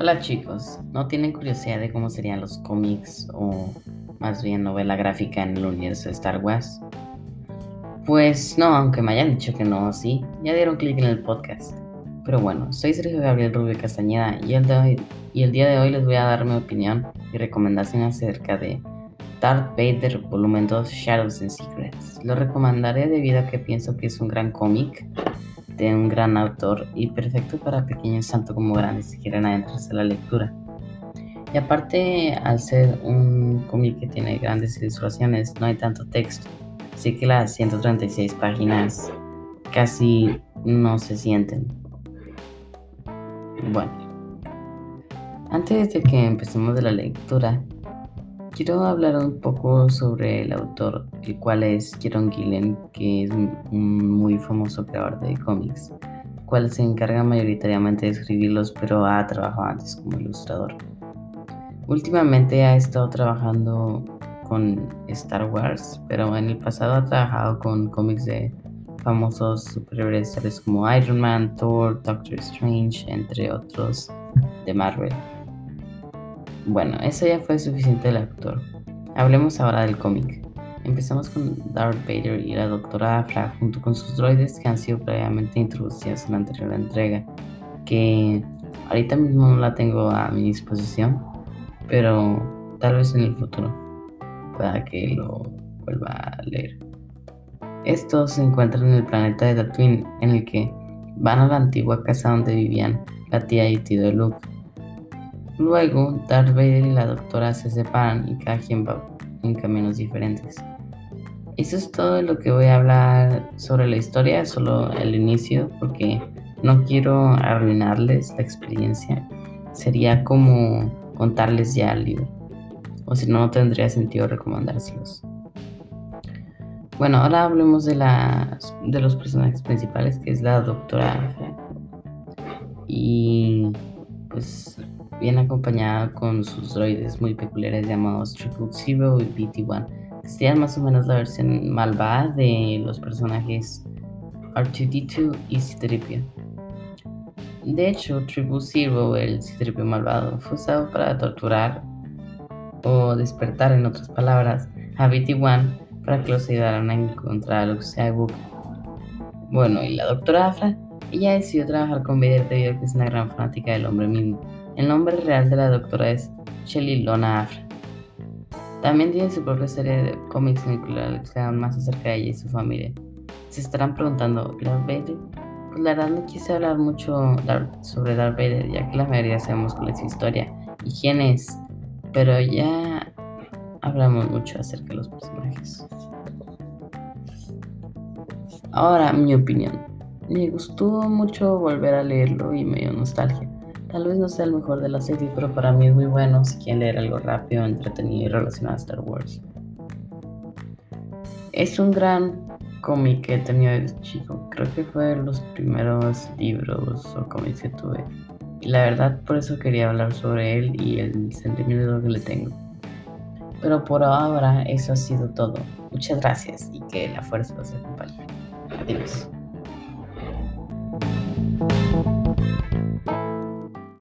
Hola chicos, ¿no tienen curiosidad de cómo serían los cómics o más bien novela gráfica en el universo de Star Wars? Pues no, aunque me hayan dicho que no, sí, ya dieron clic en el podcast. Pero bueno, soy Sergio Gabriel Rubio Castañeda y el, y el día de hoy les voy a dar mi opinión y recomendación acerca de Darth Vader Volumen 2 Shadows and Secrets. Lo recomendaré debido a que pienso que es un gran cómic de un gran autor y perfecto para pequeños tanto como grandes si quieren adentrarse a la lectura. Y aparte, al ser un cómic que tiene grandes ilustraciones, no hay tanto texto, así que las 136 páginas casi no se sienten. Bueno, antes de que empecemos de la lectura, quiero hablar un poco sobre el autor, el cual es Kieron Gillen, que es un muy famoso creador de cómics, cual se encarga mayoritariamente de escribirlos, pero ha trabajado antes como ilustrador. Últimamente ha estado trabajando con Star Wars, pero en el pasado ha trabajado con cómics de famosos superhéroes como Iron Man, Thor, Doctor Strange, entre otros de Marvel. Bueno, eso ya fue suficiente del actor. Hablemos ahora del cómic. Empezamos con Darth Vader y la doctora Afra junto con sus droides que han sido previamente introducidos en la anterior entrega, que ahorita mismo no la tengo a mi disposición, pero tal vez en el futuro pueda que lo vuelva a leer. Estos se encuentran en el planeta de Tatooine, en el que van a la antigua casa donde vivían la tía y tío de Luke Luego, Darth Vader y la doctora se separan y cada quien va en caminos diferentes. Eso es todo lo que voy a hablar sobre la historia, solo el inicio, porque no quiero arruinarles la experiencia. Sería como contarles ya el libro, o si no, no tendría sentido recomendárselos. Bueno, ahora hablemos de, las, de los personajes principales, que es la doctora Y pues bien acompañada con sus droides muy peculiares llamados Triple Zero y BT-1, que serían más o menos la versión malvada de los personajes R2-D2 y c De hecho, Triple Zero, el c malvado, fue usado para torturar o despertar, en otras palabras, a BT-1 para que los ayudaran a encontrar a Skywalker. Bueno, y la doctora Afra, ella decidió trabajar con Vader debido a que es una gran fanática del hombre mismo el nombre real de la doctora es Shelly Lona Afra. También tiene su propia serie de cómics el que hablan más acerca de ella y su familia. Se estarán preguntando, ¿Darth Vader? Pues la verdad no quise hablar mucho sobre Darth Vader, ya que la mayoría sabemos cuál es su historia y quién es, pero ya hablamos mucho acerca de los personajes. Ahora, mi opinión. Me gustó mucho volver a leerlo y me dio nostalgia. Tal vez no sea el mejor de la serie, pero para mí es muy bueno si quieren leer algo rápido, entretenido y relacionado a Star Wars. Es un gran cómic que he tenido desde chico. Creo que fue de los primeros libros o cómics que tuve. Y la verdad por eso quería hablar sobre él y el sentimiento que le tengo. Pero por ahora eso ha sido todo. Muchas gracias y que la fuerza los acompañe. Adiós.